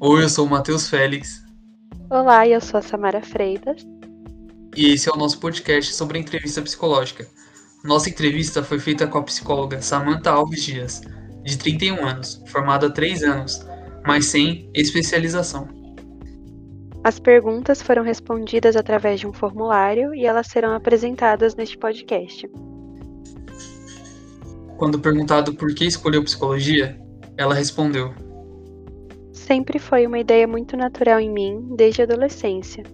Oi, eu sou o Matheus Félix. Olá, eu sou a Samara Freitas. E esse é o nosso podcast sobre a entrevista psicológica. Nossa entrevista foi feita com a psicóloga Samantha Alves Dias, de 31 anos, formada há 3 anos, mas sem especialização. As perguntas foram respondidas através de um formulário e elas serão apresentadas neste podcast. Quando perguntado por que escolheu psicologia, ela respondeu: Sempre foi uma ideia muito natural em mim desde a adolescência.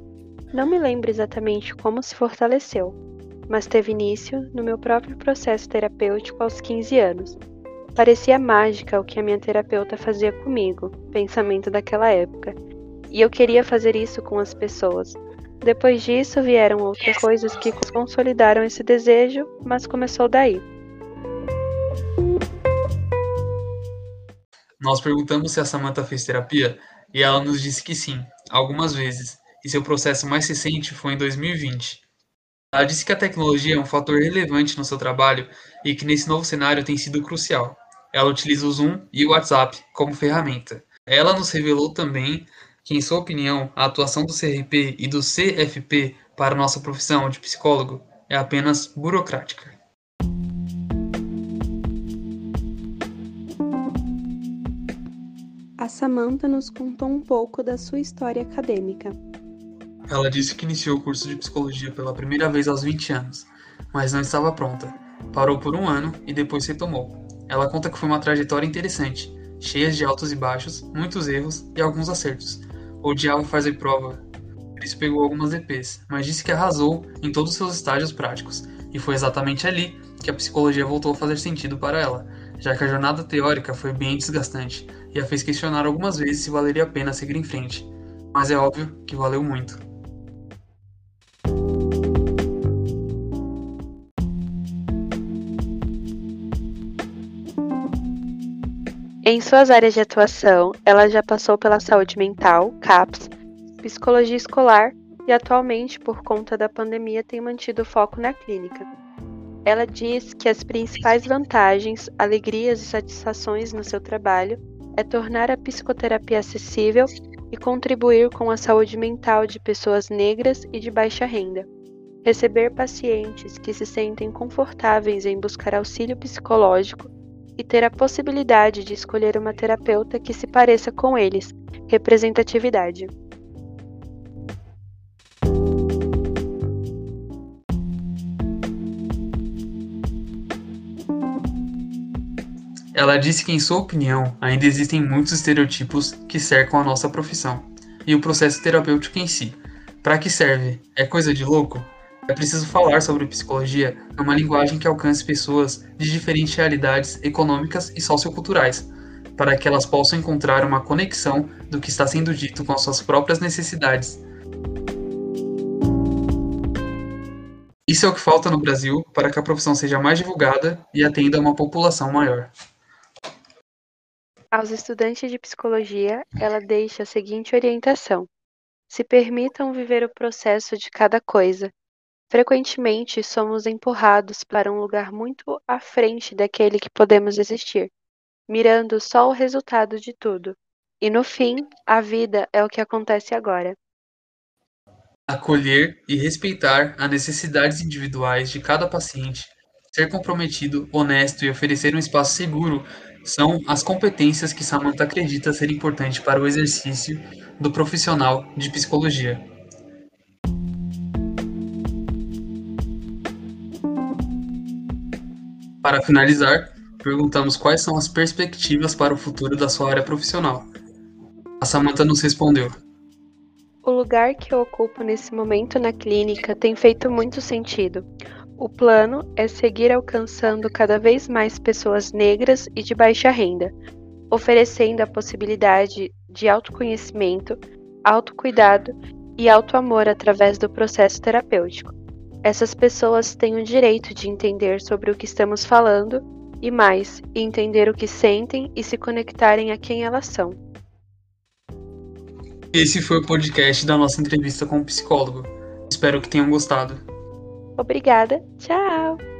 Não me lembro exatamente como se fortaleceu, mas teve início no meu próprio processo terapêutico aos 15 anos. Parecia mágica o que a minha terapeuta fazia comigo, pensamento daquela época, e eu queria fazer isso com as pessoas. Depois disso vieram outras coisas que consolidaram esse desejo, mas começou daí. Nós perguntamos se a Samantha fez terapia e ela nos disse que sim, algumas vezes, e seu processo mais recente foi em 2020. Ela disse que a tecnologia é um fator relevante no seu trabalho e que nesse novo cenário tem sido crucial. Ela utiliza o Zoom e o WhatsApp como ferramenta. Ela nos revelou também que, em sua opinião, a atuação do CRP e do CFP para nossa profissão de psicólogo é apenas burocrática. A Samantha nos contou um pouco da sua história acadêmica. Ela disse que iniciou o curso de psicologia pela primeira vez aos 20 anos, mas não estava pronta. Parou por um ano e depois retomou. Ela conta que foi uma trajetória interessante, cheia de altos e baixos, muitos erros e alguns acertos, odiava fazer prova, por isso pegou algumas EPs, mas disse que arrasou em todos os seus estágios práticos, e foi exatamente ali que a psicologia voltou a fazer sentido para ela, já que a jornada teórica foi bem desgastante e a fez questionar algumas vezes se valeria a pena seguir em frente, mas é óbvio que valeu muito. Em suas áreas de atuação, ela já passou pela saúde mental, CAPS, psicologia escolar e atualmente, por conta da pandemia, tem mantido foco na clínica. Ela diz que as principais vantagens, alegrias e satisfações no seu trabalho é tornar a psicoterapia acessível e contribuir com a saúde mental de pessoas negras e de baixa renda. Receber pacientes que se sentem confortáveis em buscar auxílio psicológico e ter a possibilidade de escolher uma terapeuta que se pareça com eles. Representatividade. Ela disse que, em sua opinião, ainda existem muitos estereotipos que cercam a nossa profissão e o processo terapêutico em si. Para que serve? É coisa de louco? É preciso falar sobre psicologia numa linguagem que alcance pessoas de diferentes realidades econômicas e socioculturais, para que elas possam encontrar uma conexão do que está sendo dito com as suas próprias necessidades. Isso é o que falta no Brasil para que a profissão seja mais divulgada e atenda a uma população maior. Aos estudantes de psicologia, ela deixa a seguinte orientação: se permitam viver o processo de cada coisa, Frequentemente somos empurrados para um lugar muito à frente daquele que podemos existir, mirando só o resultado de tudo. E no fim, a vida é o que acontece agora. Acolher e respeitar as necessidades individuais de cada paciente, ser comprometido, honesto e oferecer um espaço seguro são as competências que Samantha acredita ser importantes para o exercício do profissional de psicologia. Para finalizar, perguntamos quais são as perspectivas para o futuro da sua área profissional. A Samantha nos respondeu: O lugar que eu ocupo nesse momento na clínica tem feito muito sentido. O plano é seguir alcançando cada vez mais pessoas negras e de baixa renda, oferecendo a possibilidade de autoconhecimento, autocuidado e autoamor através do processo terapêutico. Essas pessoas têm o direito de entender sobre o que estamos falando e mais, entender o que sentem e se conectarem a quem elas são. Esse foi o podcast da nossa entrevista com o psicólogo. Espero que tenham gostado. Obrigada, tchau!